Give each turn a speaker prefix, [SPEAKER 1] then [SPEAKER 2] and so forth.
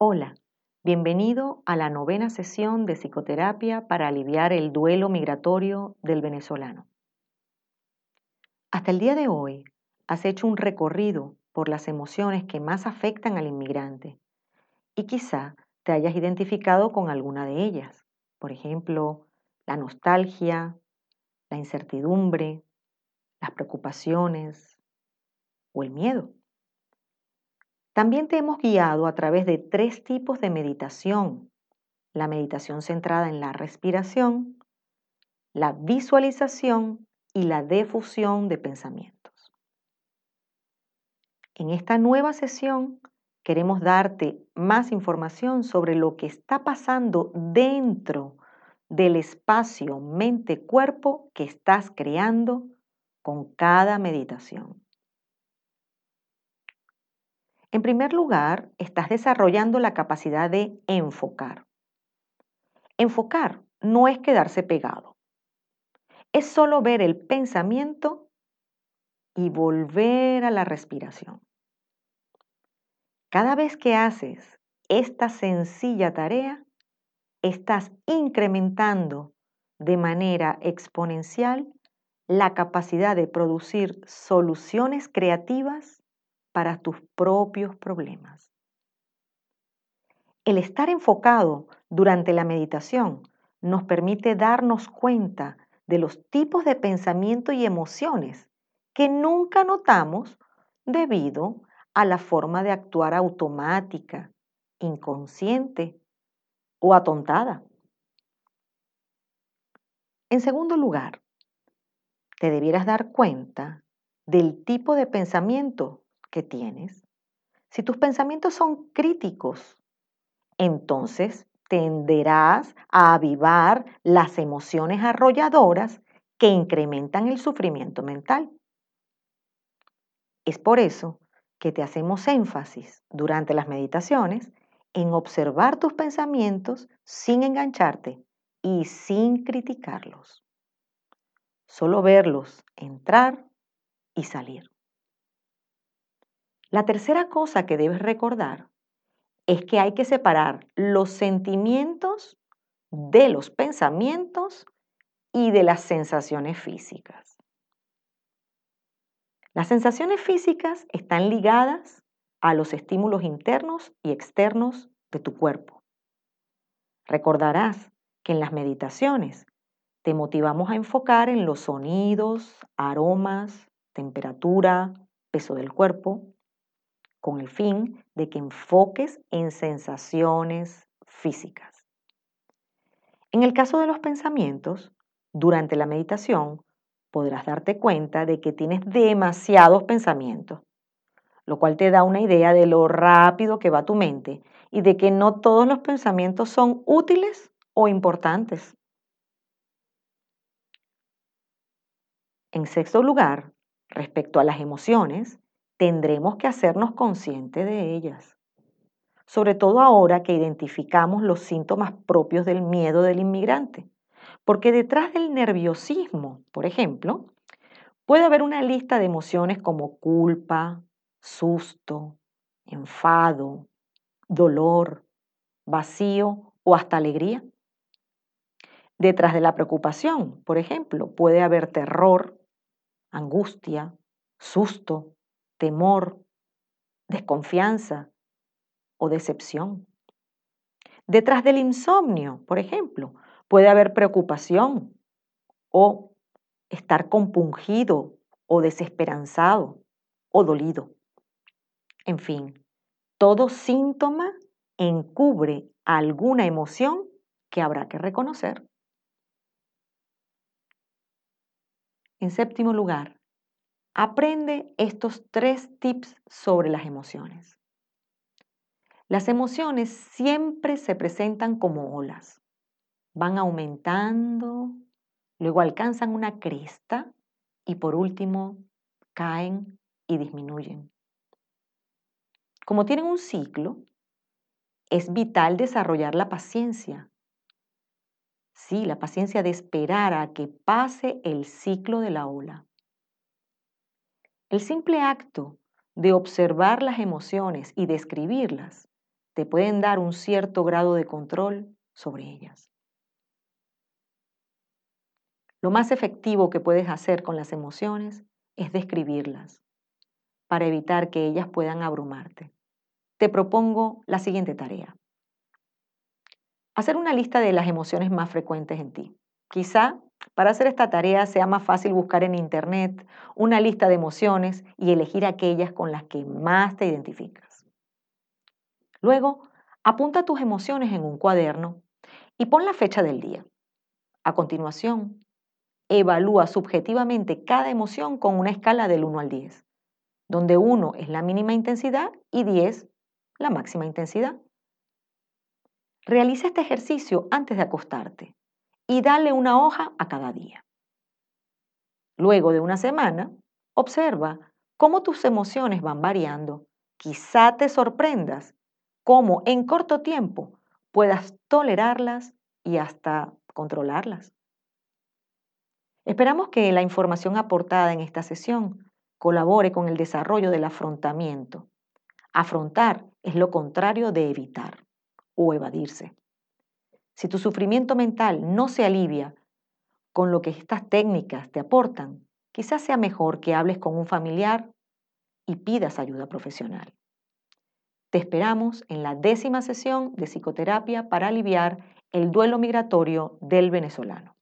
[SPEAKER 1] Hola, bienvenido a la novena sesión de psicoterapia para aliviar el duelo migratorio del venezolano. Hasta el día de hoy has hecho un recorrido por las emociones que más afectan al inmigrante y quizá te hayas identificado con alguna de ellas. Por ejemplo, la nostalgia, la incertidumbre, las preocupaciones o el miedo. También te hemos guiado a través de tres tipos de meditación. La meditación centrada en la respiración, la visualización y la defusión de pensamientos. En esta nueva sesión queremos darte más información sobre lo que está pasando dentro del espacio mente-cuerpo que estás creando con cada meditación. En primer lugar, estás desarrollando la capacidad de enfocar. Enfocar no es quedarse pegado. Es solo ver el pensamiento y volver a la respiración. Cada vez que haces esta sencilla tarea, estás incrementando de manera exponencial la capacidad de producir soluciones creativas para tus propios problemas. El estar enfocado durante la meditación nos permite darnos cuenta de los tipos de pensamiento y emociones que nunca notamos debido a la forma de actuar automática, inconsciente o atontada. En segundo lugar, te debieras dar cuenta del tipo de pensamiento que tienes, si tus pensamientos son críticos, entonces tenderás a avivar las emociones arrolladoras que incrementan el sufrimiento mental. Es por eso que te hacemos énfasis durante las meditaciones en observar tus pensamientos sin engancharte y sin criticarlos. Solo verlos entrar y salir. La tercera cosa que debes recordar es que hay que separar los sentimientos de los pensamientos y de las sensaciones físicas. Las sensaciones físicas están ligadas a los estímulos internos y externos de tu cuerpo. Recordarás que en las meditaciones te motivamos a enfocar en los sonidos, aromas, temperatura, peso del cuerpo, con el fin de que enfoques en sensaciones físicas. En el caso de los pensamientos, durante la meditación podrás darte cuenta de que tienes demasiados pensamientos, lo cual te da una idea de lo rápido que va tu mente y de que no todos los pensamientos son útiles o importantes. En sexto lugar, respecto a las emociones, tendremos que hacernos conscientes de ellas. Sobre todo ahora que identificamos los síntomas propios del miedo del inmigrante. Porque detrás del nerviosismo, por ejemplo, puede haber una lista de emociones como culpa, susto, enfado, dolor, vacío o hasta alegría. Detrás de la preocupación, por ejemplo, puede haber terror, angustia, susto, temor, desconfianza o decepción. Detrás del insomnio, por ejemplo, puede haber preocupación o estar compungido o desesperanzado o dolido. En fin, todo síntoma encubre alguna emoción que habrá que reconocer. En séptimo lugar, Aprende estos tres tips sobre las emociones. Las emociones siempre se presentan como olas. Van aumentando, luego alcanzan una cresta y por último caen y disminuyen. Como tienen un ciclo, es vital desarrollar la paciencia. Sí, la paciencia de esperar a que pase el ciclo de la ola. El simple acto de observar las emociones y describirlas te pueden dar un cierto grado de control sobre ellas. Lo más efectivo que puedes hacer con las emociones es describirlas para evitar que ellas puedan abrumarte. Te propongo la siguiente tarea. Hacer una lista de las emociones más frecuentes en ti. Quizá para hacer esta tarea sea más fácil buscar en Internet una lista de emociones y elegir aquellas con las que más te identificas. Luego, apunta tus emociones en un cuaderno y pon la fecha del día. A continuación, evalúa subjetivamente cada emoción con una escala del 1 al 10, donde 1 es la mínima intensidad y 10 la máxima intensidad. Realiza este ejercicio antes de acostarte y dale una hoja a cada día. Luego de una semana, observa cómo tus emociones van variando. Quizá te sorprendas cómo en corto tiempo puedas tolerarlas y hasta controlarlas. Esperamos que la información aportada en esta sesión colabore con el desarrollo del afrontamiento. Afrontar es lo contrario de evitar o evadirse. Si tu sufrimiento mental no se alivia con lo que estas técnicas te aportan, quizás sea mejor que hables con un familiar y pidas ayuda profesional. Te esperamos en la décima sesión de psicoterapia para aliviar el duelo migratorio del venezolano.